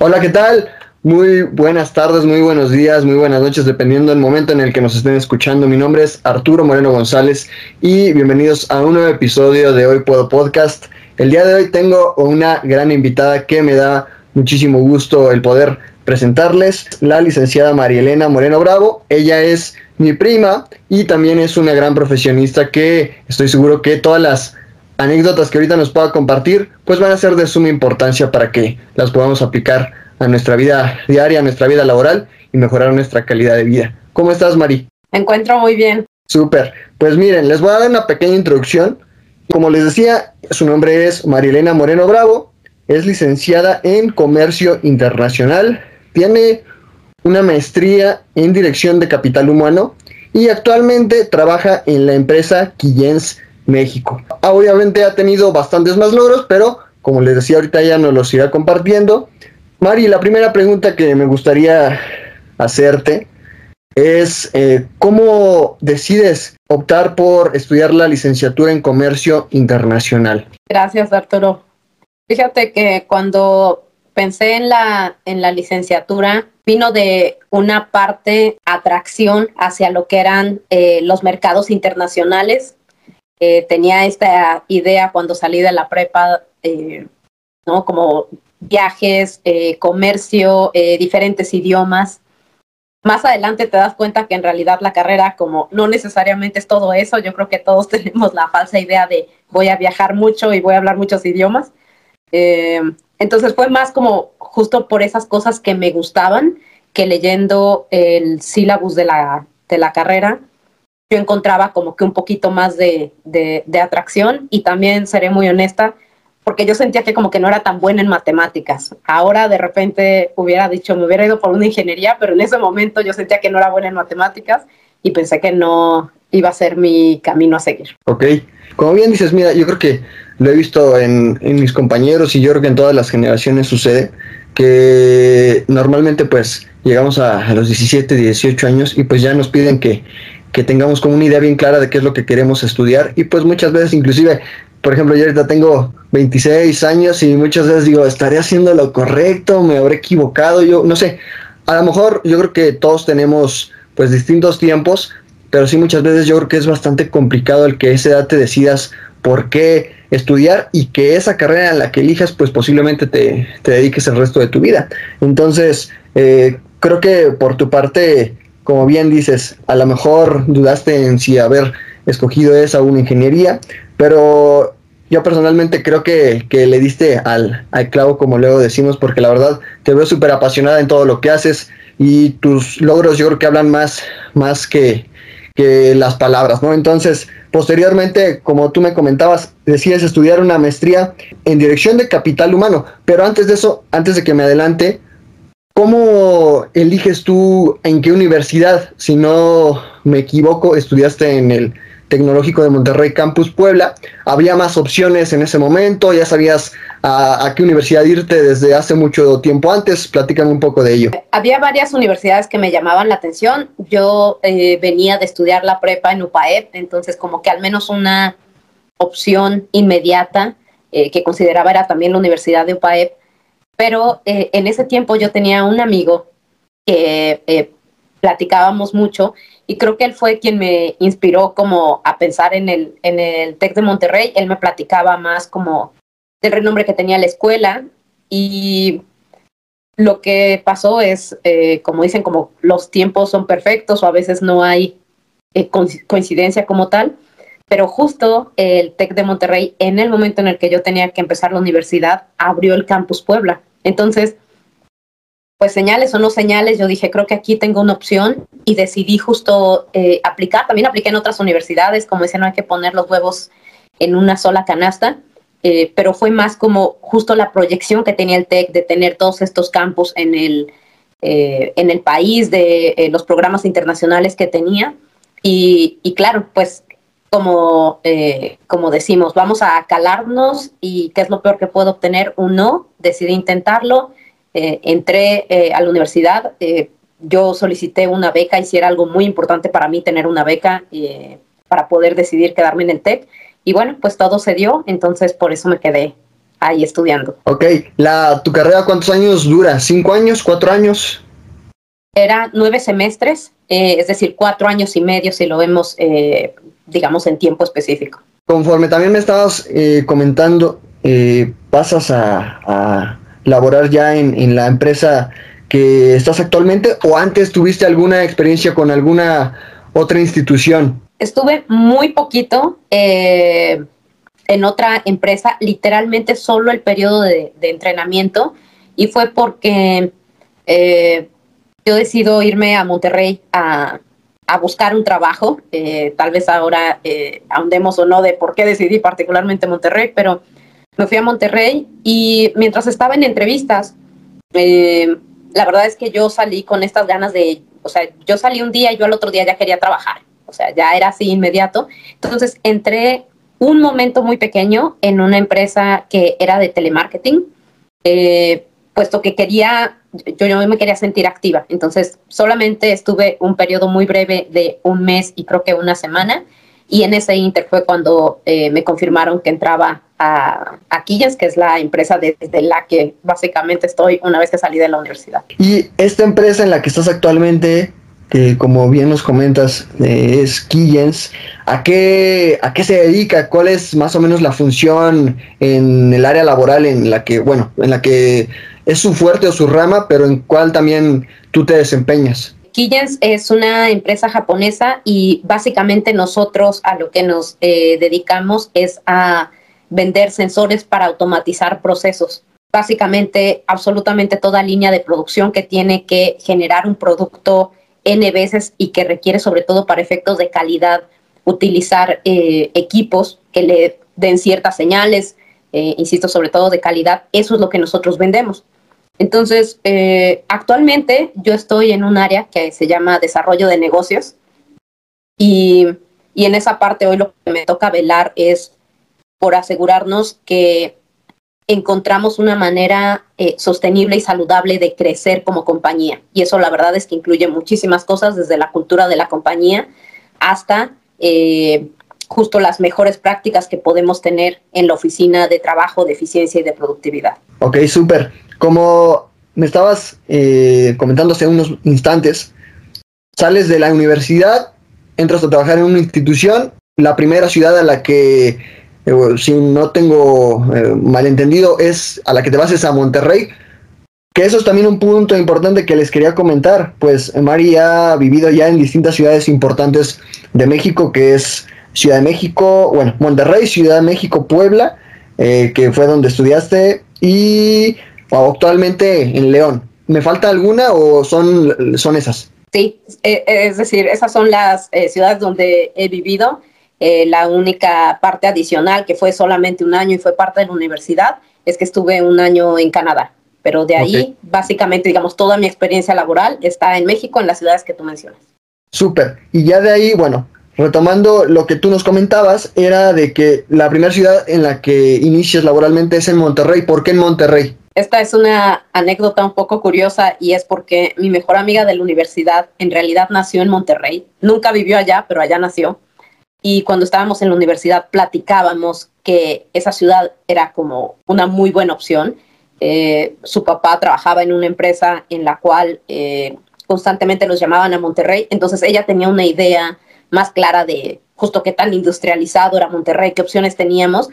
Hola, ¿qué tal? Muy buenas tardes, muy buenos días, muy buenas noches, dependiendo del momento en el que nos estén escuchando. Mi nombre es Arturo Moreno González y bienvenidos a un nuevo episodio de Hoy Puedo Podcast. El día de hoy tengo una gran invitada que me da muchísimo gusto el poder presentarles, la licenciada Marielena Moreno Bravo. Ella es mi prima y también es una gran profesionista que estoy seguro que todas las anécdotas que ahorita nos pueda compartir, pues van a ser de suma importancia para que las podamos aplicar a nuestra vida diaria, a nuestra vida laboral y mejorar nuestra calidad de vida. ¿Cómo estás, Mari? Me encuentro muy bien. Súper. Pues miren, les voy a dar una pequeña introducción. Como les decía, su nombre es Marilena Moreno Bravo, es licenciada en Comercio Internacional, tiene una maestría en Dirección de Capital Humano y actualmente trabaja en la empresa Quillens México. Obviamente ha tenido bastantes más logros, pero como les decía ahorita ya nos los irá compartiendo. Mari, la primera pregunta que me gustaría hacerte es eh, cómo decides optar por estudiar la licenciatura en comercio internacional. Gracias, Arturo. Fíjate que cuando pensé en la, en la licenciatura, vino de una parte atracción hacia lo que eran eh, los mercados internacionales eh, tenía esta idea cuando salí de la prepa, eh, ¿no? Como viajes, eh, comercio, diferentes idiomas. Más adelante te das cuenta que en realidad la carrera como no necesariamente es todo eso. Yo creo que todos tenemos la falsa idea de voy a viajar mucho y voy a hablar muchos idiomas. entonces fue más como justo por esas cosas que me gustaban que leyendo el sílabus de la, de la carrera yo encontraba como que un poquito más de, de, atracción y también seré muy honesta porque yo sentía que como que no era tan buena en matemáticas. Ahora de repente hubiera dicho, me hubiera ido por una ingeniería, pero en ese momento yo sentía que no era buena en matemáticas y pensé que no iba a ser mi camino a seguir. Ok, como bien dices, mira, yo creo que lo he visto en, en mis compañeros y yo creo que en todas las generaciones sucede que normalmente pues llegamos a, a los 17, 18 años y pues ya nos piden que que tengamos como una idea bien clara de qué es lo que queremos estudiar. Y pues muchas veces inclusive, por ejemplo, yo ahorita tengo 26 años y muchas veces digo, estaré haciendo lo correcto, me habré equivocado, yo no sé, a lo mejor yo creo que todos tenemos pues distintos tiempos, pero sí muchas veces yo creo que es bastante complicado el que a esa edad te decidas por qué estudiar y que esa carrera en la que elijas pues posiblemente te, te dediques el resto de tu vida. Entonces, eh, creo que por tu parte como bien dices, a lo mejor dudaste en si haber escogido esa una ingeniería, pero yo personalmente creo que, le diste al, clavo, como luego decimos, porque la verdad te veo súper apasionada en todo lo que haces y tus logros yo creo que hablan más, más que, que las palabras, ¿no? Entonces, posteriormente, como tú me comentabas, decides estudiar una maestría en dirección de capital humano, pero antes de eso, antes de que me adelante, ¿Cómo eliges tú en qué universidad? Si no me equivoco, estudiaste en el Tecnológico de Monterrey Campus Puebla. ¿Había más opciones en ese momento? ¿Ya sabías a, qué universidad irte desde hace mucho tiempo antes? Platícame un poco de ello. Había varias universidades que me llamaban la atención. Yo eh, venía de estudiar la prepa en UPAEP, entonces como que al menos una opción inmediata eh, que consideraba era también la Universidad de UPAEP pero eh, en ese tiempo yo tenía un amigo que eh, platicábamos mucho y creo que él fue quien me inspiró como a pensar en el, en el TEC de Monterrey. Él me platicaba más como del renombre que tenía la escuela y lo que pasó es, eh, como dicen, como los tiempos son perfectos o a veces no hay coincidencia como tal, pero justo el TEC de Monterrey, en el momento en el que yo tenía que empezar la universidad, abrió el campus Puebla. Entonces, pues señales o no señales, yo dije, creo que aquí tengo una opción y decidí justo eh, aplicar. También apliqué en otras universidades, como decía, no hay que poner los huevos en una sola canasta, eh, pero fue más como justo la proyección que tenía el TEC de tener todos estos campos en el, eh, en el país, de los programas internacionales que tenía. Y claro, pues como, eh, como decimos, vamos a calarnos y qué es lo peor que puedo obtener, un no, decidí intentarlo, eh, entré eh, a la universidad, yo solicité una beca y si era algo muy importante para mí tener una beca para poder decidir quedarme en el TEC y bueno, pues todo se dio, entonces por eso me quedé ahí estudiando. Ok, la, ¿tu carrera cuántos años dura? ¿Cinco años? ¿Cuatro años? Era nueve semestres, eh, es decir, cuatro años y medio si lo vemos, eh, digamos, en tiempo específico. Conforme también me estabas eh, comentando, pasas a, a, laborar ya en, en la empresa que estás actualmente o antes tuviste alguna experiencia con alguna otra institución? Estuve muy poquito eh, en otra empresa, literalmente solo el periodo de, entrenamiento y fue porque eh, yo decido irme a Monterrey a, buscar un trabajo. Eh, tal vez ahora ahondemos o no de por qué decidí particularmente Monterrey, pero me fui a Monterrey y mientras estaba en entrevistas, la verdad es que yo salí con estas ganas de, o sea, yo salí un día y yo al otro día ya quería trabajar, o sea, ya era así inmediato. Entonces entré un momento muy pequeño en una empresa que era de telemarketing, eh, puesto que quería, yo, yo me quería sentir activa. Entonces solamente estuve un periodo muy breve de un mes y creo que una semana. Y en ese inter fue cuando eh, me confirmaron que entraba a, a que es la empresa desde la que básicamente estoy una vez que salí de la universidad. Y esta empresa en la que estás actualmente, que como bien nos comentas, eh, es Quillens, ¿a qué, ¿a qué se dedica? ¿Cuál es más o menos la función en el área laboral en la que, bueno, en la que es su fuerte o su rama, pero en cuál también tú te desempeñas? Quillens es una empresa japonesa y básicamente nosotros a lo que nos eh, dedicamos es a vender sensores para automatizar procesos. Básicamente, absolutamente toda línea de producción que tiene que generar un producto N veces y que requiere, sobre todo para efectos de calidad, utilizar eh, equipos que le den ciertas señales, eh, insisto, sobre todo de calidad, eso es lo que nosotros vendemos. Entonces, eh, actualmente yo estoy en un área que se llama desarrollo de negocios y, y en esa parte hoy lo que me toca velar es por asegurarnos que encontramos una manera eh, sostenible y saludable de crecer como compañía. Y eso la verdad es que incluye muchísimas cosas, desde la cultura de la compañía hasta eh, justo las mejores prácticas que podemos tener en la oficina de trabajo, de eficiencia y de productividad. Ok, súper. Como me estabas eh, comentando hace unos instantes, sales de la universidad, entras a trabajar en una institución, la primera ciudad a la que eh, si no tengo eh, malentendido, es a la que te vas es a Monterrey. Que eso es también un punto importante que les quería comentar, pues Mari ha vivido ya en distintas ciudades importantes de México, que es Ciudad de México, bueno, Monterrey, Ciudad de México, Puebla, eh, que fue donde estudiaste, y actualmente en León. ¿Me falta alguna o son, son esas? Sí, es decir, esas son las ciudades donde he vivido. Eh, la única parte adicional que fue solamente un año y fue parte de la universidad es que estuve un año en Canadá. Pero de ahí, básicamente, digamos, toda mi experiencia laboral está en México, en las ciudades que tú mencionas. Súper. Y ya de ahí, bueno, retomando lo que tú nos comentabas, era de que la primera ciudad en la que inicias laboralmente es en Monterrey. ¿Por qué en Monterrey? Esta es una anécdota un poco curiosa y es porque mi mejor amiga de la universidad en realidad nació en Monterrey. Nunca vivió allá, pero allá nació y cuando estábamos en la universidad platicábamos que esa ciudad era como una muy buena opción. Eh, su papá trabajaba en una empresa en la cual eh, constantemente los llamaban a Monterrey, entonces ella tenía una idea más clara de justo qué tan industrializado era Monterrey, qué opciones teníamos,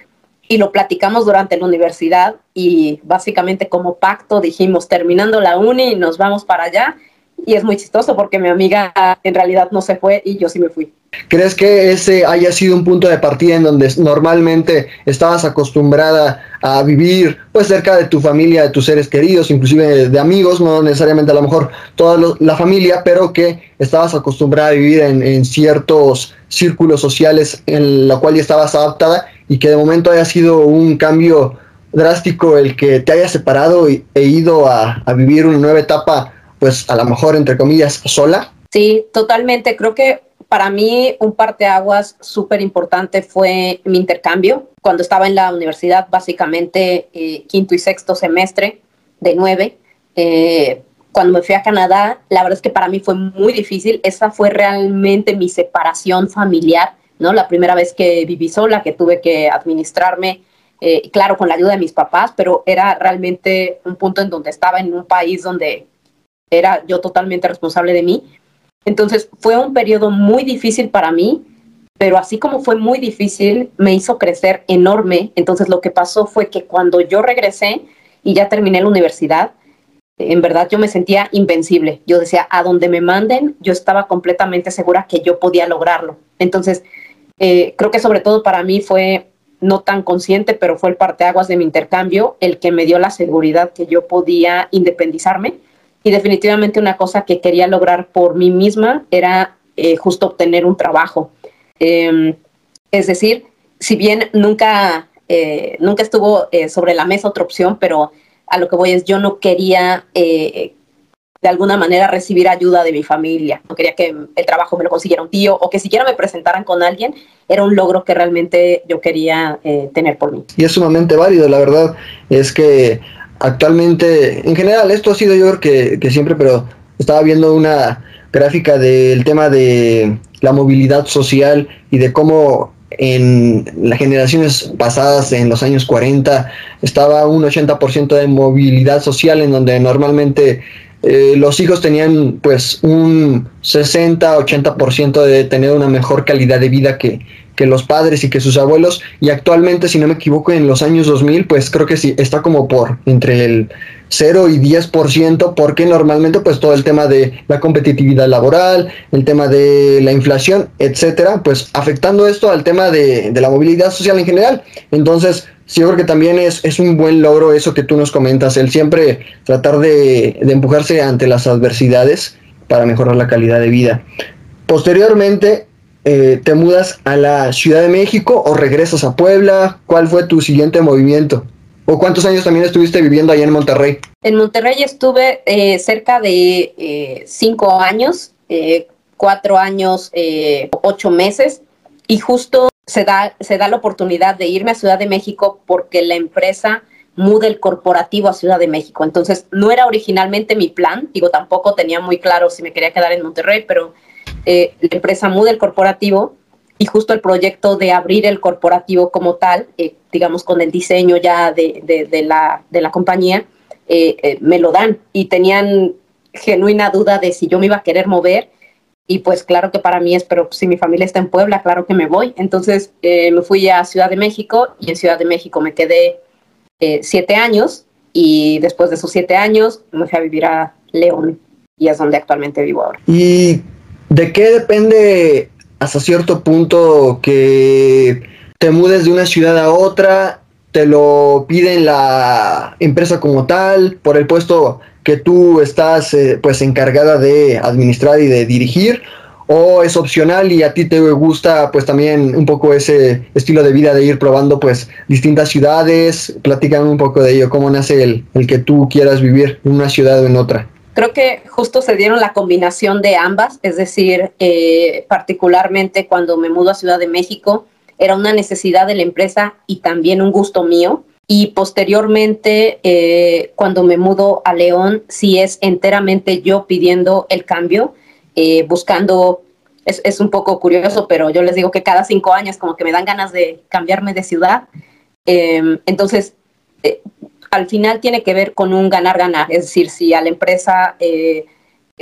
y lo platicamos durante la universidad y básicamente como pacto dijimos, terminando la uni, nos vamos para allá, y es muy chistoso porque mi amiga en realidad no se fue y yo sí me fui. ¿Crees que ese haya sido un punto de partida en donde normalmente estabas acostumbrada a vivir pues cerca de tu familia, de tus seres queridos, inclusive de, amigos, no necesariamente a lo mejor toda la familia, pero que estabas acostumbrada a vivir en, ciertos círculos sociales en la cual ya estabas adaptada y que de momento haya sido un cambio drástico el que te haya separado e ido a vivir una nueva etapa, pues a lo mejor entre comillas sola? Sí, totalmente. Creo que para mí un parteaguas súper importante fue mi intercambio. Cuando estaba en la universidad, básicamente eh, quinto y sexto semestre de nueve, eh, cuando me fui a Canadá, la verdad es que para mí fue muy difícil. Esa fue realmente mi separación familiar, ¿no? La primera vez que viví sola, que tuve que administrarme eh, claro, con la ayuda de mis papás, pero era realmente un punto en donde estaba en un país donde era yo totalmente responsable de mí. Entonces fue un periodo muy difícil para mí, pero así como fue muy difícil, me hizo crecer enorme. Entonces lo que pasó fue que cuando yo regresé y ya terminé la universidad, en verdad yo me sentía invencible. Yo decía, a donde me manden, yo estaba completamente segura que yo podía lograrlo. Entonces, eh, creo que sobre todo para mí fue no tan consciente, pero fue el parteaguas de mi intercambio el que me dio la seguridad que yo podía independizarme. Y definitivamente una cosa que quería lograr por mí misma era eh, justo obtener un trabajo. Em, es decir, si bien nunca, eh, nunca estuvo sobre la mesa otra opción, pero a lo que voy es, yo no quería eh, de alguna manera recibir ayuda de mi familia, no quería que el trabajo me lo consiguiera un tío o que siquiera me presentaran con alguien, era un logro que realmente yo quería eh, tener por mí. Y es sumamente válido, la verdad, es que actualmente, en general, esto ha sido yo creo que siempre, pero estaba viendo una gráfica del tema de la movilidad social y de cómo en las generaciones pasadas, en los años 40, estaba un 80% de movilidad social en donde normalmente eh, los hijos tenían pues un 60-80% de tener una mejor calidad de vida que, que los padres y que sus abuelos. Y actualmente, si no me equivoco, en los años 2000, pues creo que sí, está como por entre el 0 y 10%, porque normalmente pues todo el tema de la competitividad laboral, el tema de la inflación, etcétera, pues afectando esto al tema de, la movilidad social en general. Entonces, sí, yo creo que también es, es un buen logro eso que tú nos comentas, el siempre tratar de, de empujarse ante las adversidades para mejorar la calidad de vida. Posteriormente, eh, ¿te mudas a la Ciudad de México o regresas a Puebla? ¿Cuál fue tu siguiente movimiento? ¿O cuántos años también estuviste viviendo allá en Monterrey? En Monterrey estuve eh, cerca de eh, cinco años, cuatro años, ocho meses, y justo se da, se da la oportunidad de irme a Ciudad de México porque la empresa muda el corporativo a Ciudad de México. Entonces, no era originalmente mi plan, digo, tampoco tenía muy claro si me quería quedar en Monterrey, pero eh, la empresa muda el corporativo y justo el proyecto de abrir el corporativo como tal, eh, digamos con el diseño ya de, de, la, de la, compañía, eh, me lo dan y tenían genuina duda de si yo me iba a querer mover y pues claro que para mí es, pero si mi familia está en Puebla, claro que me voy. Entonces me fui a Ciudad de México y en Ciudad de México me quedé siete años y después de esos siete años me fui a vivir a León y es donde actualmente vivo ahora. ¿Y ¿De qué depende hasta cierto punto que te mudes de una ciudad a otra? ¿Te lo piden la empresa como tal por el puesto que tú estás eh, pues encargada de administrar y de dirigir? ¿O es opcional y a ti te gusta pues también un poco ese estilo de vida de ir probando pues distintas ciudades? Platícame un poco de ello, cómo nace el, el que tú quieras vivir en una ciudad o en otra. Creo que justo se dieron la combinación de ambas, es decir, eh, particularmente cuando me mudo a Ciudad de México, era una necesidad de la empresa y también un gusto mío. Y posteriormente, eh, cuando me mudo a León, sí es enteramente yo pidiendo el cambio, eh, buscando, es, es, un poco curioso, pero yo les digo que cada cinco años como que me dan ganas de cambiarme de ciudad. entonces, al final tiene que ver con un ganar-ganar, es decir, si a la empresa eh,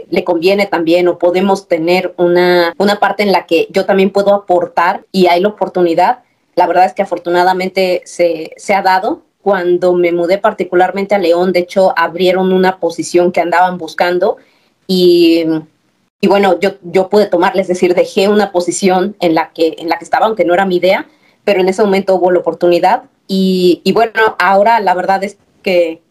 le conviene también o podemos tener una, una parte en la que yo también puedo aportar y hay la oportunidad. La verdad es que afortunadamente se, se ha dado. Cuando me mudé particularmente a León, de hecho, abrieron una posición que andaban buscando y, y bueno, yo, yo pude tomarles, es decir, dejé una posición en la, que, en la que estaba, aunque no era mi idea, pero en ese momento hubo la oportunidad y, bueno, ahora la verdad es que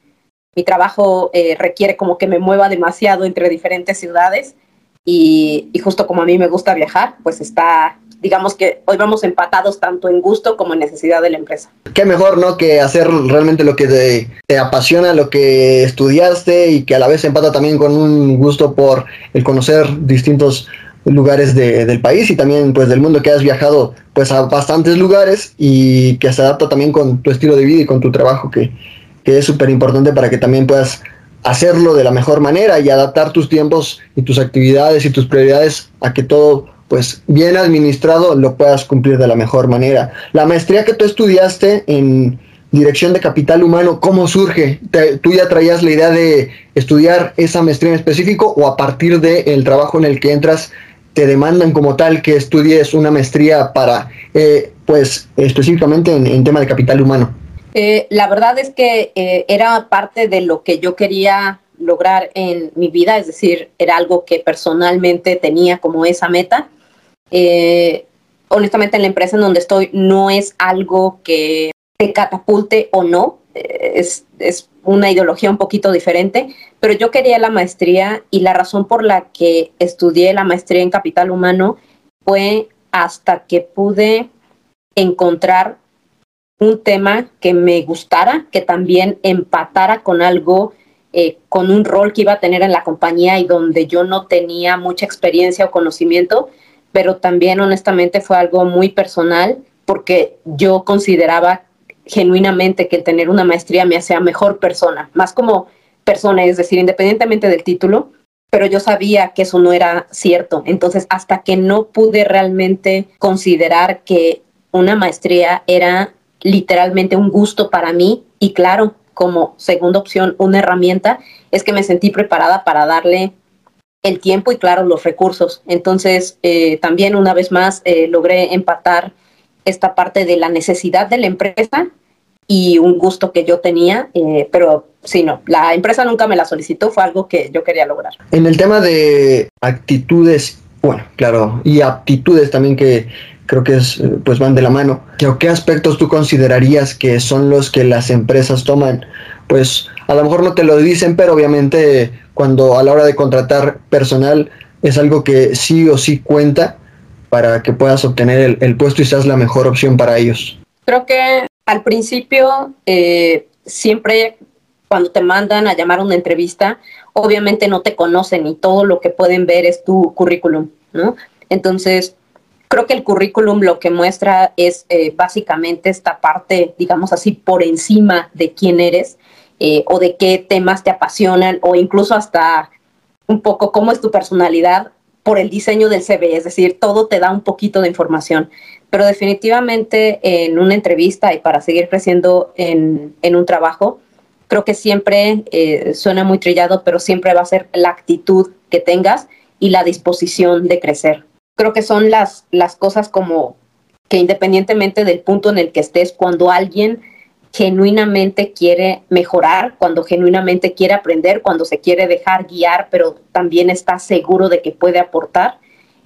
mi trabajo eh, requiere como que me mueva demasiado entre diferentes ciudades y, justo como a mí me gusta viajar, pues está, digamos que hoy vamos empatados tanto en gusto como en necesidad de la empresa. Qué mejor, ¿no? Que hacer realmente lo que te, te apasiona, lo que estudiaste y que a la vez empata también con un gusto por el conocer distintos lugares de, del país y también pues del mundo que has viajado pues a bastantes lugares y que se adapta también con tu estilo de vida y con tu trabajo que, que es súper importante para que también puedas hacerlo de la mejor manera y adaptar tus tiempos y tus actividades y tus prioridades a que todo pues bien administrado lo puedas cumplir de la mejor manera. La maestría que tú estudiaste en dirección de capital humano, ¿cómo surge? ¿Tú ya traías la idea de estudiar esa maestría en específico o a partir del trabajo en el que entras te demandan como tal que estudies una maestría para, eh, pues, específicamente en, tema de capital humano? Eh, la verdad es que eh, era parte de lo que yo quería lograr en mi vida, es decir, era algo que personalmente tenía como esa meta. honestamente, en la empresa en donde estoy no es algo que te catapulte o no, es, es, una ideología un poquito diferente, pero yo quería la maestría y la razón por la que estudié la maestría en capital humano fue hasta que pude encontrar un tema que me gustara, que también empatara con algo, eh, con un rol que iba a tener en la compañía y donde yo no tenía mucha experiencia o conocimiento, pero también honestamente fue algo muy personal porque yo consideraba genuinamente que el tener una maestría me hacía mejor persona, más como persona, es decir, independientemente del título, pero yo sabía que eso no era cierto. Entonces, hasta que no pude realmente considerar que una maestría era literalmente un gusto para mí y claro, como segunda opción, una herramienta, es que me sentí preparada para darle el tiempo y claro, los recursos. Entonces, eh, también una vez más eh, logré empatar esta parte de la necesidad de la empresa y un gusto que yo tenía, eh, pero sí, no, la empresa nunca me la solicitó, fue algo que yo quería lograr. En el tema de actitudes, bueno, claro, y aptitudes también que creo que es, pues van de la mano, ¿qué aspectos tú considerarías que son los que las empresas toman? Pues a lo mejor no te lo dicen, pero obviamente cuando a la hora de contratar personal es algo que sí o sí cuenta para que puedas obtener el, puesto y seas la mejor opción para ellos? Creo que al principio eh, siempre cuando te mandan a llamar a una entrevista, obviamente no te conocen y todo lo que pueden ver es tu currículum, ¿no? Entonces, creo que el currículum lo que muestra es eh, básicamente esta parte, digamos así, por encima de quién eres eh, o de qué temas te apasionan o incluso hasta un poco cómo es tu personalidad por el diseño del CV, es decir, todo te da un poquito de información, pero definitivamente en una entrevista y para seguir creciendo en, un trabajo, creo que siempre eh, suena muy trillado, pero siempre va a ser la actitud que tengas y la disposición de crecer. Creo que son las, las cosas como que independientemente del punto en el que estés, cuando alguien genuinamente quiere mejorar, cuando genuinamente quiere aprender, cuando se quiere dejar guiar, pero también está seguro de que puede aportar,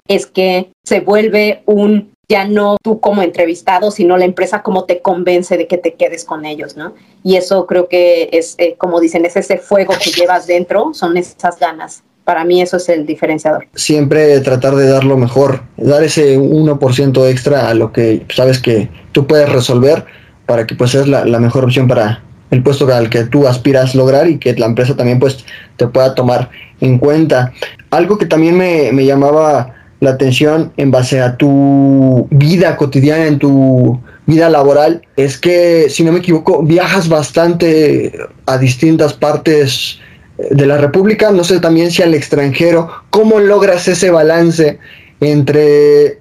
es que se vuelve un ya no tú como entrevistado, sino la empresa como te convence de que te quedes con ellos, ¿no? Y eso creo que es, eh, como dicen, es ese fuego que llevas dentro, son esas ganas. Para mí eso es el diferenciador. Siempre tratar de dar lo mejor, dar ese 1% extra a lo que sabes que tú puedes resolver para que pues seas la, mejor opción para el puesto al que tú aspiras lograr y que la empresa también pues te pueda tomar en cuenta. Algo que también me, me llamaba la atención en base a tu vida cotidiana, en tu vida laboral, es que, si no me equivoco, viajas bastante a distintas partes de la República, no sé también si al extranjero, ¿cómo logras ese balance entre,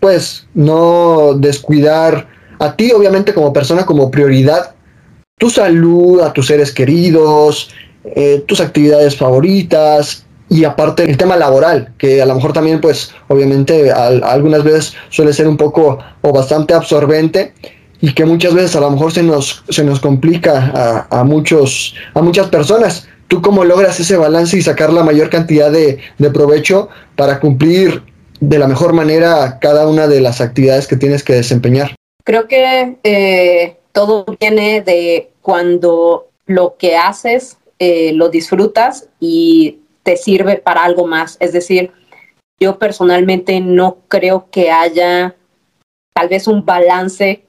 pues, no descuidar a ti obviamente como persona como prioridad tu salud, a tus seres queridos, eh, tus actividades favoritas y aparte el tema laboral, que a lo mejor también pues obviamente algunas veces suele ser un poco o bastante absorbente y que muchas veces a lo mejor se nos, se nos complica a, muchos, a muchas personas. ¿Tú cómo logras ese balance y sacar la mayor cantidad de, de provecho para cumplir de la mejor manera cada una de las actividades que tienes que desempeñar? Creo que eh, todo viene de cuando lo que haces eh, lo disfrutas y te sirve para algo más. Es decir, yo personalmente no creo que haya tal vez un balance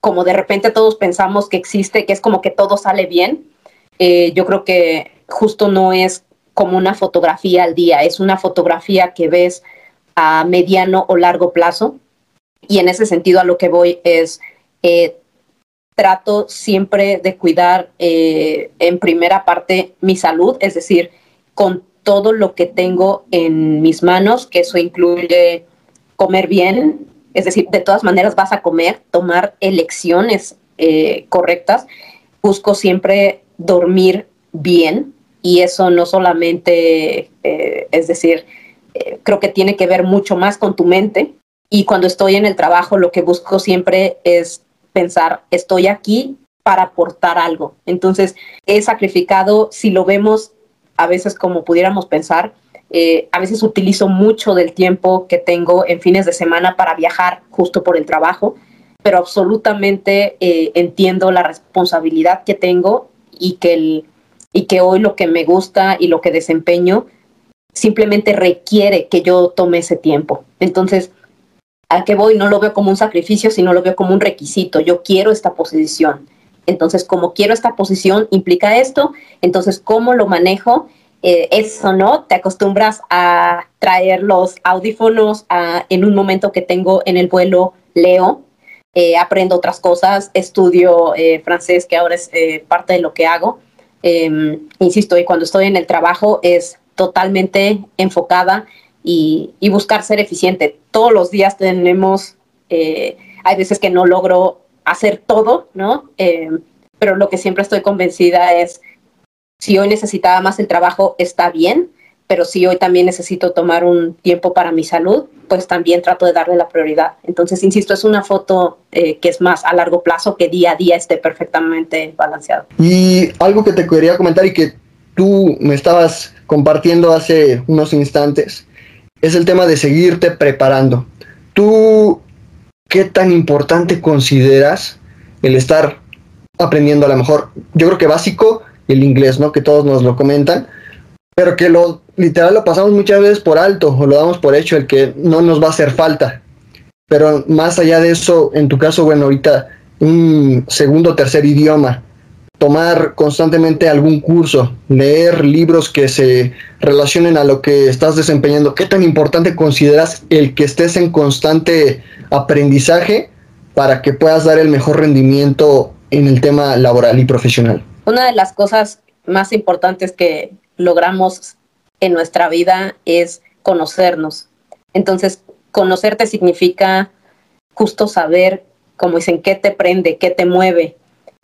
como de repente todos pensamos que existe, que es como que todo sale bien. Eh, yo creo que justo no es como una fotografía al día, es una fotografía que ves a mediano o largo plazo y en ese sentido a lo que voy es, eh, trato siempre de cuidar eh, en primera parte mi salud, es decir, con todo lo que tengo en mis manos, que eso incluye comer bien, es decir, de todas maneras vas a comer, tomar elecciones eh, correctas, busco siempre dormir bien y eso no solamente, eh, es decir, eh, creo que tiene que ver mucho más con tu mente y cuando estoy en el trabajo lo que busco siempre es pensar, estoy aquí para aportar algo. Entonces, he sacrificado, si lo vemos a veces como pudiéramos pensar, eh, a veces utilizo mucho del tiempo que tengo en fines de semana para viajar justo por el trabajo, pero absolutamente eh, entiendo la responsabilidad que tengo y que, el, y que hoy lo que me gusta y lo que desempeño simplemente requiere que yo tome ese tiempo. Entonces, ¿a qué voy? No lo veo como un sacrificio, sino lo veo como un requisito. Yo quiero esta posición. Entonces, como quiero esta posición, implica esto. Entonces, ¿cómo lo manejo? Eh, eso, ¿no? Te acostumbras a traer los audífonos en un momento que tengo en el vuelo, leo, eh, aprendo otras cosas, estudio eh, francés, que ahora es parte de lo que hago. Em, insisto, y cuando estoy en el trabajo es totalmente enfocada y buscar ser eficiente. Todos los días tenemos, hay veces que no logro hacer todo, ¿no? Em, pero lo que siempre estoy convencida es si hoy necesitaba más el trabajo, está bien, pero si hoy también necesito tomar un tiempo para mi salud, pues también trato de darle la prioridad. Entonces, insisto, es una foto eh, que es más a largo plazo que día a día esté perfectamente balanceado. Y algo que te quería comentar y que tú me estabas compartiendo hace unos instantes es el tema de seguirte preparando. ¿Tú qué tan importante consideras el estar aprendiendo a lo mejor? Yo creo que básico el inglés, ¿no? Que todos nos lo comentan, pero que lo literal lo pasamos muchas veces por alto o lo damos por hecho, el que no nos va a hacer falta. Pero más allá de eso, en tu caso, bueno, ahorita un segundo o tercer idioma, tomar constantemente algún curso, leer libros que se relacionen a lo que estás desempeñando. ¿Qué tan importante consideras el que estés en constante aprendizaje para que puedas dar el mejor rendimiento en el tema laboral y profesional? Una de las cosas más importantes que logramos en nuestra vida es conocernos. Entonces, conocerte significa justo saber, como dicen, qué te prende, qué te mueve.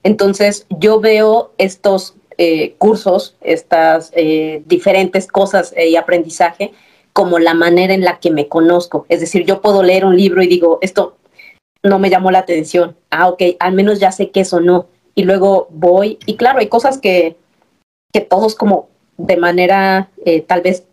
Entonces, yo veo estos eh, cursos, estas eh, diferentes cosas y aprendizaje como la manera en la que me conozco. Es decir, yo puedo leer un libro y digo, esto no me llamó la atención. Ah, ok, al menos ya sé que eso no y luego voy, y claro, hay cosas que, que todos como de manera eh, tal vez,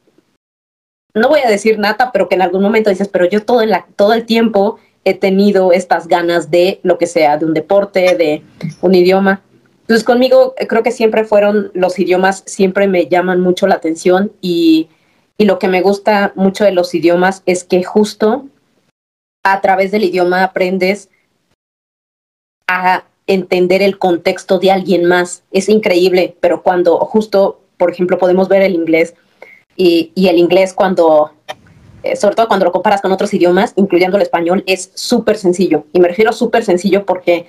no voy a decir nada, pero que en algún momento dices, pero yo todo, la, todo el tiempo he tenido estas ganas de lo que sea, de un deporte, de un idioma. Entonces conmigo eh, creo que siempre fueron los idiomas, siempre me llaman mucho la atención y, y lo que me gusta mucho de los idiomas es que justo a través del idioma aprendes a entender el contexto de alguien más. Es increíble, pero cuando justo, por ejemplo, podemos ver el inglés y, el inglés cuando, eh, sobre todo cuando lo comparas con otros idiomas, incluyendo el español, es súper sencillo. Y me refiero súper sencillo porque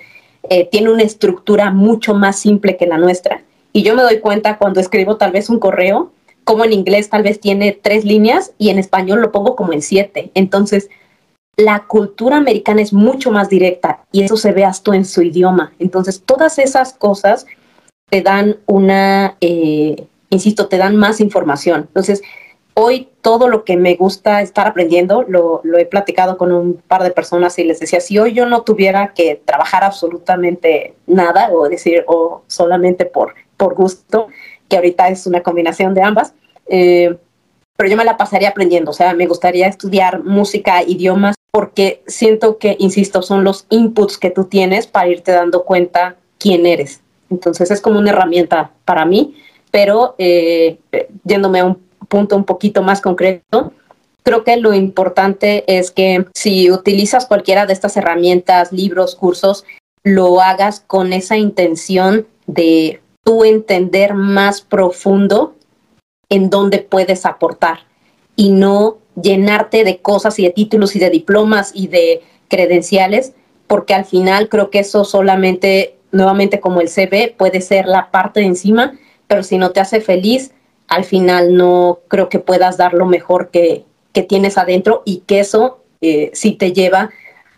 eh, tiene una estructura mucho más simple que la nuestra. Y yo me doy cuenta cuando escribo tal vez un correo, como en inglés tal vez tiene tres líneas y en español lo pongo como en siete. Entonces, la cultura americana es mucho más directa y eso se ve hasta en su idioma. Entonces, todas esas cosas te dan una, eh, insisto, te dan más información. Entonces, hoy todo lo que me gusta estar aprendiendo, lo, he platicado con un par de personas y les decía, si hoy yo no tuviera que trabajar absolutamente nada o decir, o solamente por, por gusto, que ahorita es una combinación de ambas, eh, pero yo me la pasaría aprendiendo, o sea, me gustaría estudiar música, idiomas, porque siento que, insisto, son los inputs que tú tienes para irte dando cuenta quién eres. Entonces es como una herramienta para mí, pero eh, yéndome a un punto un poquito más concreto, creo que lo importante es que si utilizas cualquiera de estas herramientas, libros, cursos, lo hagas con esa intención de tú entender más profundo en dónde puedes aportar y no llenarte de cosas y de títulos y de diplomas y de credenciales, porque al final creo que eso solamente, nuevamente como el CV, puede ser la parte de encima, pero si no te hace feliz, al final no creo que puedas dar lo mejor que, que tienes adentro y que eso eh, sí te lleva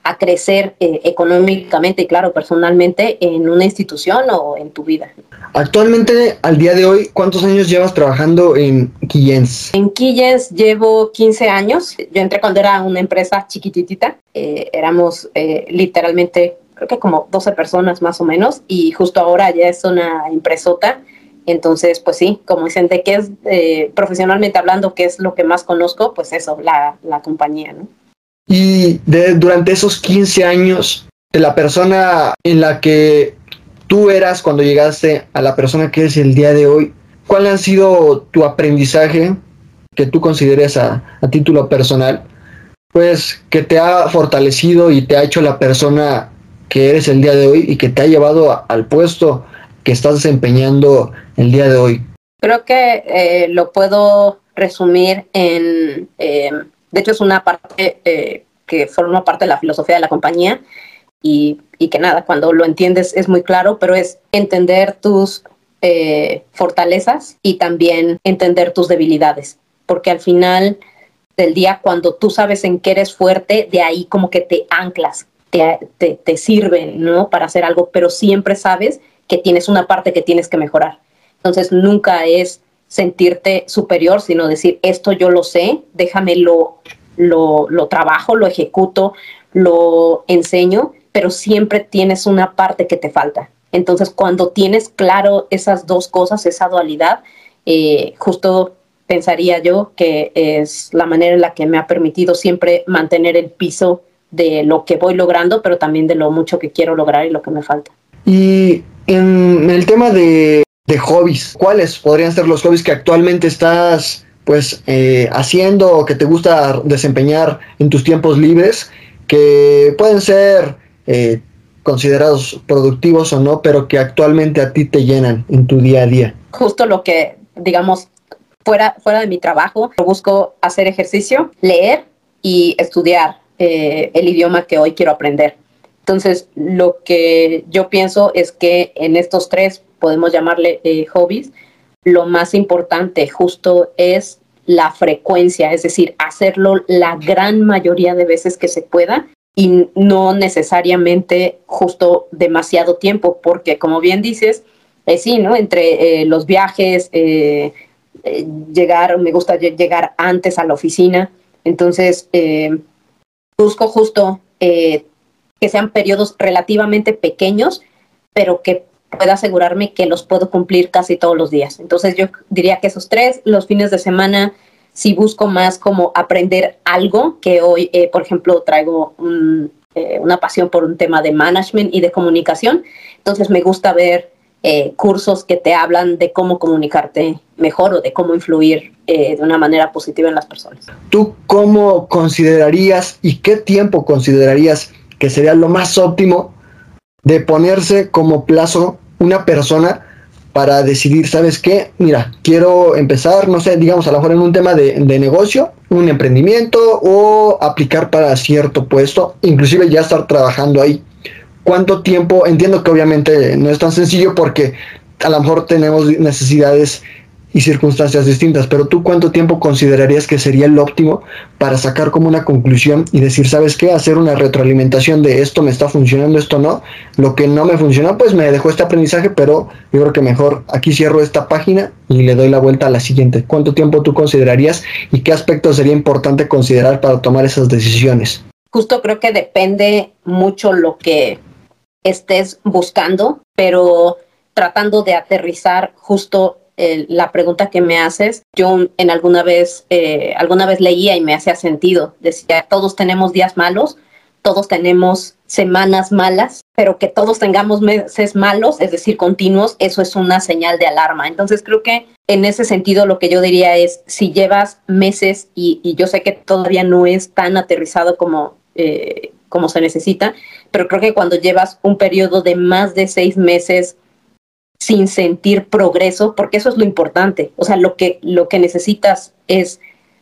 a crecer eh, económicamente y claro, personalmente en una institución o en tu vida. Actualmente, al día de hoy, ¿cuántos años llevas trabajando en Quillens? En Quillens llevo 15 años. Yo entré cuando era una empresa chiquititita. Eh, éramos eh, literalmente, creo que como 12 personas más o menos, y justo ahora ya es una empresota. Entonces, pues sí, como dicen, de qué es, profesionalmente hablando, qué es lo que más conozco, pues eso, la, la compañía, ¿no? Y de, durante esos 15 años, de la persona en la que tú eras cuando llegaste a la persona que eres el día de hoy, ¿cuál ha sido tu aprendizaje que tú consideres a, título personal? Pues que te ha fortalecido y te ha hecho la persona que eres el día de hoy y que te ha llevado al puesto que estás desempeñando el día de hoy. Creo que eh, lo puedo resumir en eh, de hecho, es una parte eh, que forma parte de la filosofía de la compañía y, que nada, cuando lo entiendes es muy claro, pero es entender tus fortalezas y también entender tus debilidades, porque al final del día, cuando tú sabes en qué eres fuerte, de ahí como que te anclas, te, te, te sirven, ¿no? Para hacer algo, pero siempre sabes que tienes una parte que tienes que mejorar. Entonces, nunca es sentirte superior, sino decir, esto yo lo sé, déjame lo, lo, trabajo, lo ejecuto, lo enseño, pero siempre tienes una parte que te falta. Entonces, cuando tienes claro esas dos cosas, esa dualidad, eh, justo pensaría yo que es la manera en la que me ha permitido siempre mantener el piso de lo que voy logrando, pero también de lo mucho que quiero lograr y lo que me falta. Y en el tema de de hobbies. ¿Cuáles podrían ser los hobbies que actualmente estás pues eh, haciendo o que te gusta desempeñar en tus tiempos libres que pueden ser eh, considerados productivos o no, pero que actualmente a ti te llenan en tu día a día? Justo lo que, digamos, fuera, fuera de mi trabajo, busco hacer ejercicio, leer y estudiar eh, el idioma que hoy quiero aprender. Entonces, lo que yo pienso es que en estos tres podemos llamarle eh, hobbies, lo más importante justo es la frecuencia, es decir, hacerlo la gran mayoría de veces que se pueda y no necesariamente justo demasiado tiempo, porque como bien dices, eh, sí, ¿no? Entre eh, los viajes, llegar, me gusta llegar antes a la oficina, entonces busco justo que sean periodos relativamente pequeños, pero que pueda asegurarme que los puedo cumplir casi todos los días. Entonces yo diría que esos tres, los fines de semana, si busco más como aprender algo, que hoy, eh, por ejemplo, traigo eh, una pasión por un tema de management y de comunicación, entonces me gusta ver eh, cursos que te hablan de cómo comunicarte mejor o de cómo influir de una manera positiva en las personas. ¿Tú cómo considerarías y qué tiempo considerarías que sería lo más óptimo de ponerse como plazo una persona para decidir, ¿sabes qué? Mira, quiero empezar, no sé, digamos, a lo mejor en un tema de, negocio, un emprendimiento o aplicar para cierto puesto, inclusive ya estar trabajando ahí. ¿Cuánto tiempo? Entiendo que obviamente no es tan sencillo porque a lo mejor tenemos necesidades y circunstancias distintas, pero tú cuánto tiempo considerarías que sería el óptimo para sacar como una conclusión y decir, ¿sabes qué? Hacer una retroalimentación de esto me está funcionando, esto no. Lo que no me funcionó, pues me dejó este aprendizaje, pero yo creo que mejor aquí cierro esta página y le doy la vuelta a la siguiente. ¿Cuánto tiempo tú considerarías y qué aspectos sería importante considerar para tomar esas decisiones? Justo creo que depende mucho lo que estés buscando, pero tratando de aterrizar justo la pregunta que me haces, yo en alguna vez, eh, alguna vez leía y me hacía sentido. Decía, todos tenemos días malos, todos tenemos semanas malas, pero que todos tengamos meses malos, es decir, continuos, eso es una señal de alarma. Entonces creo que en ese sentido lo que yo diría es, si llevas meses y, yo sé que todavía no es tan aterrizado como, eh, como se necesita, pero creo que cuando llevas un periodo de más de seis meses, sin sentir progreso, porque eso es lo importante. O sea, lo que, lo que necesitas es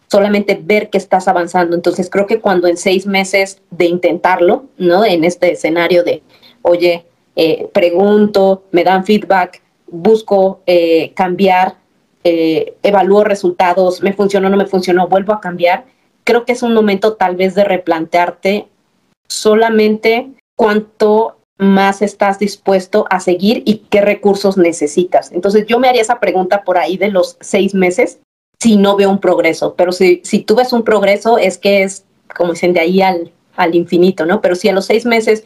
solamente ver que estás avanzando. Entonces, creo que cuando en seis meses de intentarlo, ¿no? En este escenario de, oye, eh, pregunto, me dan feedback, busco eh, cambiar, eh, evalúo resultados, me funcionó, no me funcionó, vuelvo a cambiar, creo que es un momento tal vez de replantearte solamente cuánto más estás dispuesto a seguir y qué recursos necesitas. Entonces yo me haría esa pregunta por ahí de los seis meses si no veo un progreso, pero si, si tú ves un progreso es que es, como dicen, de ahí al, al infinito, ¿no? Pero si a los seis meses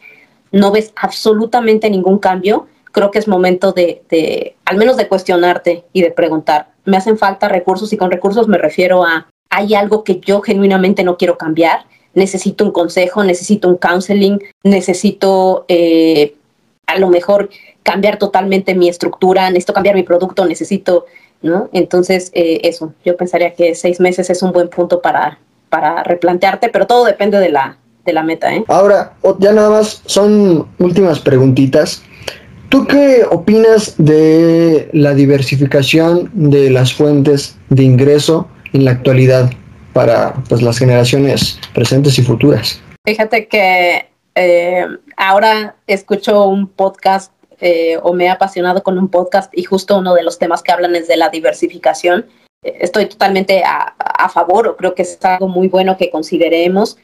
no ves absolutamente ningún cambio, creo que es momento de, de, al menos de cuestionarte y de preguntar, ¿me hacen falta recursos? Y con recursos me refiero a, ¿hay algo que yo genuinamente no quiero cambiar? Necesito un consejo, necesito un counseling, necesito eh, a lo mejor cambiar totalmente mi estructura, necesito cambiar mi producto, necesito, ¿no? Entonces, eh, eso, yo pensaría que seis meses es un buen punto para, para replantearte, pero todo depende de la, de la meta, ¿eh? Ahora, ya nada más, son últimas preguntitas. ¿Tú qué opinas de la diversificación de las fuentes de ingreso en la actualidad? Para pues, las generaciones presentes y futuras. Fíjate que eh, ahora escucho un podcast eh, o me he apasionado con un podcast y justo uno de los temas que hablan es de la diversificación. Estoy totalmente a, a favor o creo que es algo muy bueno que consideremos,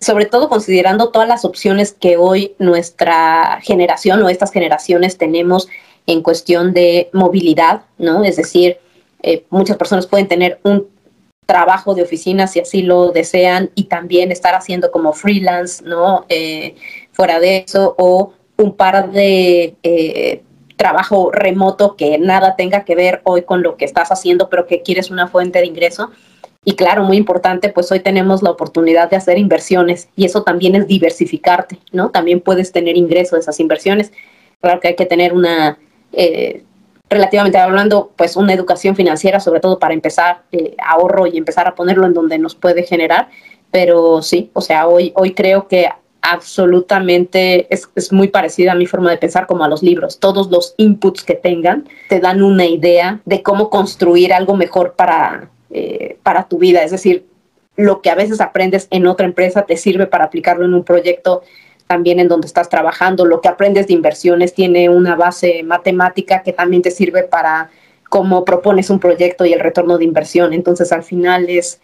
sobre todo considerando todas las opciones que hoy nuestra generación o estas generaciones tenemos en cuestión de movilidad, ¿no? Es decir, eh, muchas personas pueden tener un trabajo de oficina si así lo desean y también estar haciendo como freelance, ¿no? Eh, fuera de eso o un par de eh, trabajo remoto que nada tenga que ver hoy con lo que estás haciendo, pero que quieres una fuente de ingreso. Y claro, muy importante, pues hoy tenemos la oportunidad de hacer inversiones y eso también es diversificarte, ¿no? También puedes tener ingreso de esas inversiones. Claro que hay que tener una eh, relativamente hablando, pues una educación financiera, sobre todo para empezar eh, ahorro y empezar a ponerlo en donde nos puede generar. Pero sí, o sea, hoy, hoy creo que absolutamente es, es, muy parecida a mi forma de pensar como a los libros. Todos los inputs que tengan te dan una idea de cómo construir algo mejor para, eh, para tu vida. Es decir, lo que a veces aprendes en otra empresa te sirve para aplicarlo en un proyecto también en donde estás trabajando. Lo que aprendes de inversiones tiene una base matemática que también te sirve para cómo propones un proyecto y el retorno de inversión. Entonces, al final es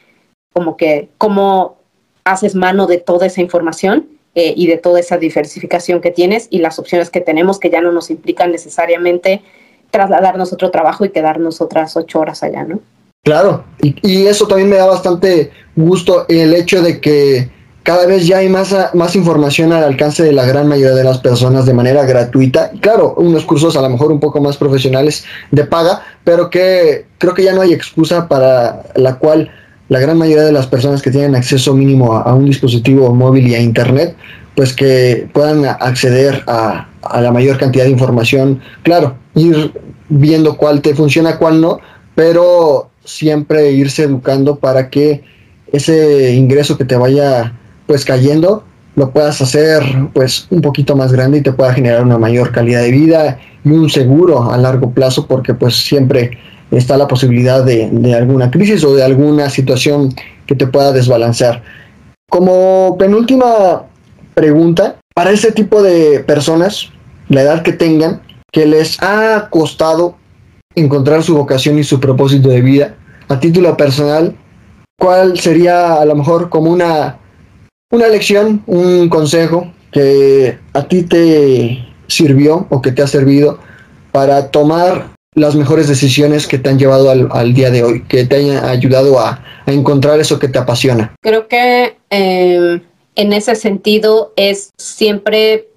como que cómo haces mano de toda esa información eh, y de toda esa diversificación que tienes y las opciones que tenemos que ya no nos implican necesariamente trasladarnos otro trabajo y quedarnos otras ocho horas allá, ¿no? Claro, y, y eso también me da bastante gusto el hecho de que cada vez ya hay más, más información al alcance de la gran mayoría de las personas de manera gratuita. Claro, unos cursos a lo mejor un poco más profesionales de paga, pero que creo que ya no hay excusa para la cual la gran mayoría de las personas que tienen acceso mínimo a, un dispositivo móvil y a internet, pues que puedan acceder a, a la mayor cantidad de información. Claro, ir viendo cuál te funciona, cuál no, pero siempre irse educando para que ese ingreso que te vaya pues cayendo lo puedas hacer pues un poquito más grande y te pueda generar una mayor calidad de vida y un seguro a largo plazo porque pues siempre está la posibilidad de, de alguna crisis o de alguna situación que te pueda desbalancear. Como penúltima pregunta, para ese tipo de personas, la edad que tengan, que les ha costado encontrar su vocación y su propósito de vida, a título personal, ¿cuál sería a lo mejor como una una lección, un consejo que a ti te sirvió o que te ha servido para tomar las mejores decisiones que te han llevado al, día de hoy, que te hayan ayudado a, encontrar eso que te apasiona? Creo que em, en ese sentido es siempre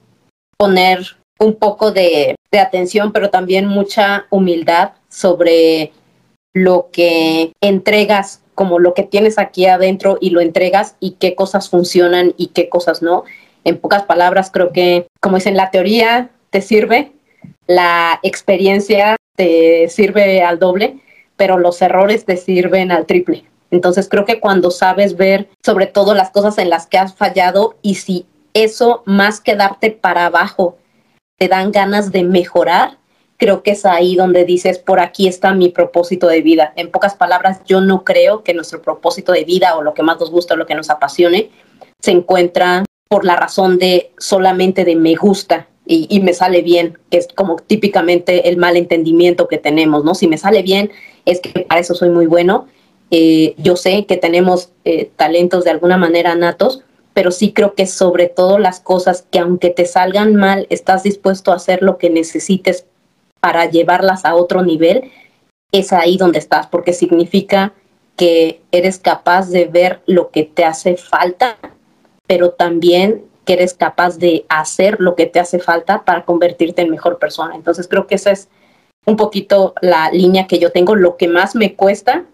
poner un poco de, de atención, pero también mucha humildad sobre lo que entregas como lo que tienes aquí adentro y lo entregas y qué cosas funcionan y qué cosas no. En pocas palabras, creo que, como dicen, la teoría te sirve, la experiencia te sirve al doble, pero los errores te sirven al triple. Entonces creo que cuando sabes ver sobre todo las cosas en las que has fallado y si eso más que darte para abajo te dan ganas de mejorar, creo que es ahí donde dices, por aquí está mi propósito de vida. En pocas palabras, yo no creo que nuestro propósito de vida o lo que más nos gusta o lo que nos apasione se encuentra por la razón de solamente de me gusta y, me sale bien, que es como típicamente el mal entendimiento que tenemos, ¿no? Si me sale bien, es que para eso soy muy bueno. Eh, yo sé que tenemos eh, talentos de alguna manera natos, pero sí creo que sobre todo las cosas que aunque te salgan mal, estás dispuesto a hacer lo que necesites para llevarlas a otro nivel, es ahí donde estás, porque significa que eres capaz de ver lo que te hace falta, pero también que eres capaz de hacer lo que te hace falta para convertirte en mejor persona. Entonces creo que esa es un poquito la línea que yo tengo. Lo que más me cuesta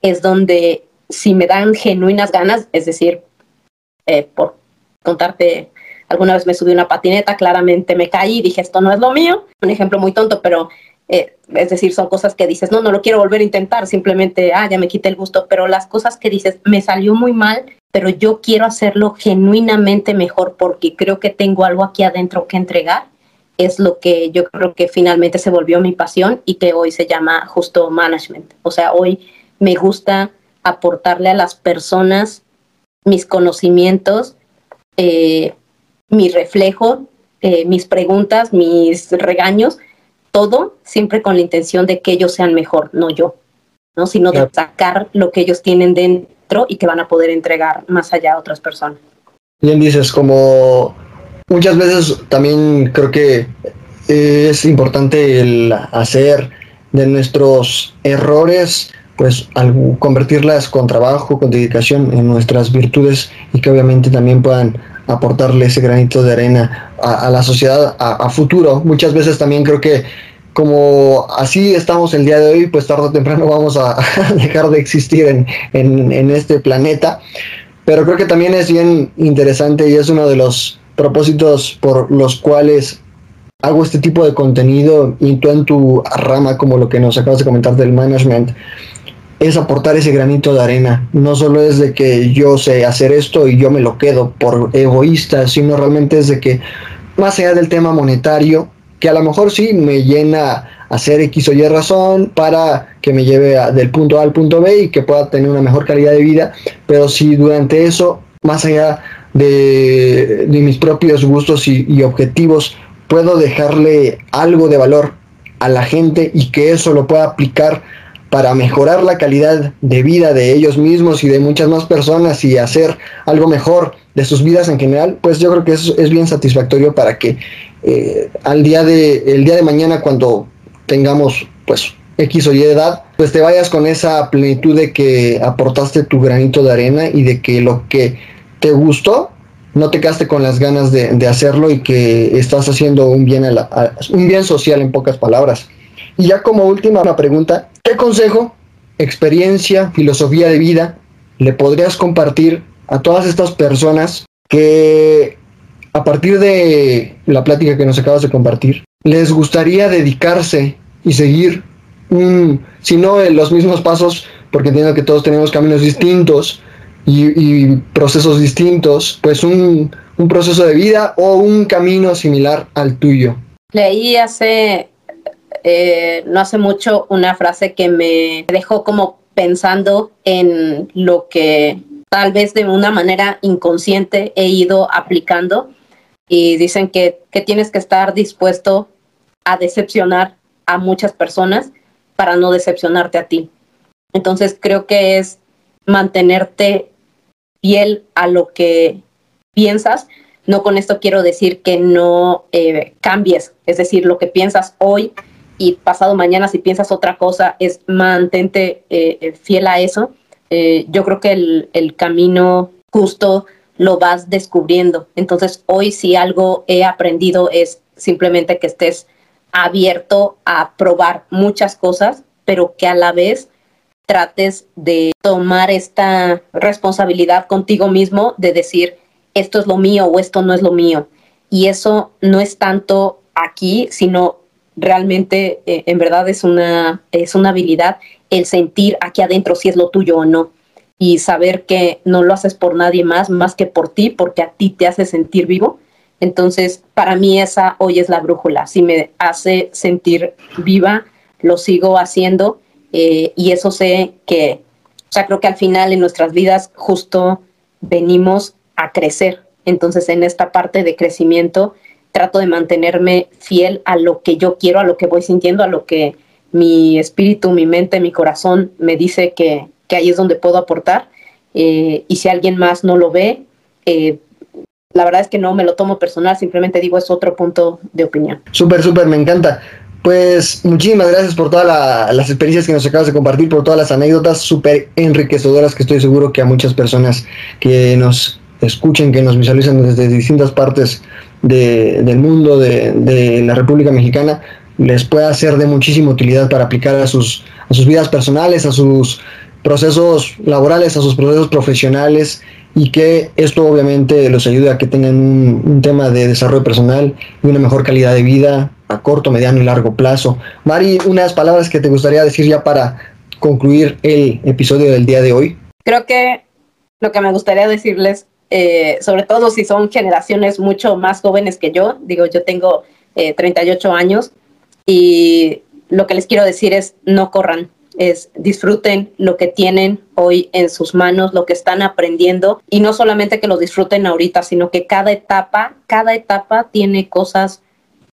es donde si me dan genuinas ganas, es decir, eh, por contarte, alguna vez me subí una patineta, claramente me caí y dije, esto no es lo mío. Un ejemplo muy tonto, pero eh, es decir, son cosas que dices, no, no lo quiero volver a intentar, simplemente, ah, ya me quité el gusto, pero las cosas que dices, me salió muy mal, pero yo quiero hacerlo genuinamente mejor porque creo que tengo algo aquí adentro que entregar, es lo que yo creo que finalmente se volvió mi pasión y que hoy se llama justo management. O sea, hoy me gusta aportarle a las personas mis conocimientos, eh, mi reflejo, eh, mis preguntas, mis regaños, todo siempre con la intención de que ellos sean mejor, no yo, ¿no? sino de sacar lo que ellos tienen dentro y que van a poder entregar más allá a otras personas. Bien dices, como muchas veces también creo que es importante el hacer de nuestros errores, pues al convertirlas con trabajo, con dedicación en nuestras virtudes y que obviamente también puedan aportarle ese granito de arena a, la sociedad a, futuro. Muchas veces también creo que como así estamos el día de hoy, pues tarde o temprano vamos a dejar de existir en, en, este planeta. Pero creo que también es bien interesante y es uno de los propósitos por los cuales hago este tipo de contenido y tú en tu rama, como lo que nos acabas de comentar del management, es aportar ese granito de arena. No solo es de que yo sé hacer esto y yo me lo quedo por egoísta, sino realmente es de que más allá del tema monetario, que a lo mejor sí me llena hacer X o Y razón para que me lleve del punto A al punto B y que pueda tener una mejor calidad de vida, pero si durante eso, más allá de, mis propios gustos y objetivos, puedo dejarle algo de valor a la gente y que eso lo pueda aplicar para mejorar la calidad de vida de ellos mismos y de muchas más personas y hacer algo mejor de sus vidas en general, pues yo creo que eso es bien satisfactorio para que eh, al día de, el día de mañana cuando tengamos pues X o Y edad, pues te vayas con esa plenitud de que aportaste tu granito de arena y de que lo que te gustó no te quedaste con las ganas de, hacerlo y que estás haciendo un bien, un bien social en pocas palabras. Y ya como última pregunta, ¿qué consejo, experiencia, filosofía de vida le podrías compartir a todas estas personas que a partir de la plática que nos acabas de compartir, les gustaría dedicarse y seguir, si no los mismos pasos, porque entiendo que todos tenemos caminos distintos y, procesos distintos, pues un, un proceso de vida o un camino similar al tuyo. Leí hace eh, no hace mucho una frase que me dejó como pensando en lo que tal vez de una manera inconsciente he ido aplicando y dicen que, que tienes que estar dispuesto a decepcionar a muchas personas para no decepcionarte a ti. Entonces creo que es mantenerte fiel a lo que piensas. No con esto quiero decir que no eh, cambies, es decir, lo que piensas hoy pasado mañana si piensas otra cosa, es mantente eh, eh, fiel a eso. Eh, yo creo que el, camino justo lo vas descubriendo. Entonces, hoy si algo he aprendido es simplemente que estés abierto a probar muchas cosas, pero que a la vez trates de tomar esta responsabilidad contigo mismo de decir, esto es lo mío o esto no es lo mío. Y eso no es tanto aquí, sino realmente eh, en verdad es una, es una habilidad el sentir aquí adentro si es lo tuyo o no y saber que no lo haces por nadie más más que por ti porque a ti te hace sentir vivo. Entonces, para mí esa hoy es la brújula. Si me hace sentir viva, lo sigo haciendo eh, y eso sé que, o sea, creo que al final en nuestras vidas justo venimos a crecer. Entonces, en esta parte de crecimiento, trato de mantenerme fiel a lo que yo quiero, a lo que voy sintiendo, a lo que mi espíritu, mi mente, mi corazón me dice que, ahí es donde puedo aportar. Eh, y si alguien más no lo ve, eh, la verdad es que no me lo tomo personal, simplemente digo es otro punto de opinión. Súper, súper, me encanta. Pues muchísimas gracias por todas las experiencias que nos acabas de compartir, por todas las anécdotas súper enriquecedoras que estoy seguro que a muchas personas que nos escuchen, que nos visualizan desde distintas partes del mundo, de, de, la República Mexicana, les pueda ser de muchísima utilidad para aplicar a sus, a sus vidas personales, a sus procesos laborales, a sus procesos profesionales y que esto obviamente los ayude a que tengan un, tema de desarrollo personal y una mejor calidad de vida a corto, mediano y largo plazo. Mari, unas palabras que te gustaría decir ya para concluir el episodio del día de hoy. Creo que lo que me gustaría decirles, eh, sobre todo si son generaciones mucho más jóvenes que yo, digo, yo tengo 38 eh, años y lo que les quiero decir es no corran, es disfruten lo que tienen hoy en sus manos, lo que están aprendiendo y no solamente que lo disfruten ahorita, sino que cada etapa, cada etapa tiene cosas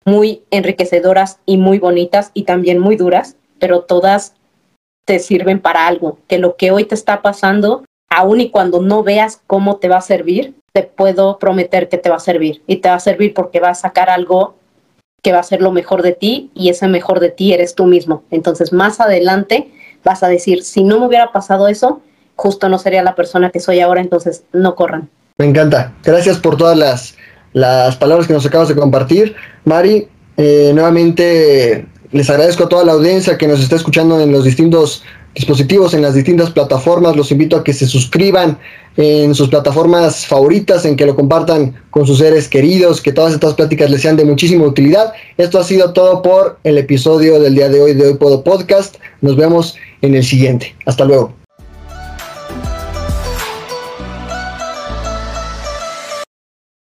muy enriquecedoras y muy bonitas y también muy duras, pero todas te sirven para algo, que lo que hoy te está pasando, aun y cuando no veas cómo te va a servir, te puedo prometer que te va a servir y te va a servir porque va a sacar algo que va a ser lo mejor de ti y ese mejor de ti eres tú mismo. Entonces, más adelante vas a decir, si no me hubiera pasado eso, justo no sería la persona que soy ahora, entonces no corran. Me encanta. Gracias por todas las, las palabras que nos acabas de compartir. Mari, eh, nuevamente les agradezco a toda la audiencia que nos está escuchando en los distintos dispositivos, en las distintas plataformas. Los invito a que se suscriban en sus plataformas favoritas, en que lo compartan con sus seres queridos, que todas estas pláticas les sean de muchísima utilidad. Esto ha sido todo por el episodio del día de hoy de Hoy Puedo Podcast. Nos vemos en el siguiente. Hasta luego.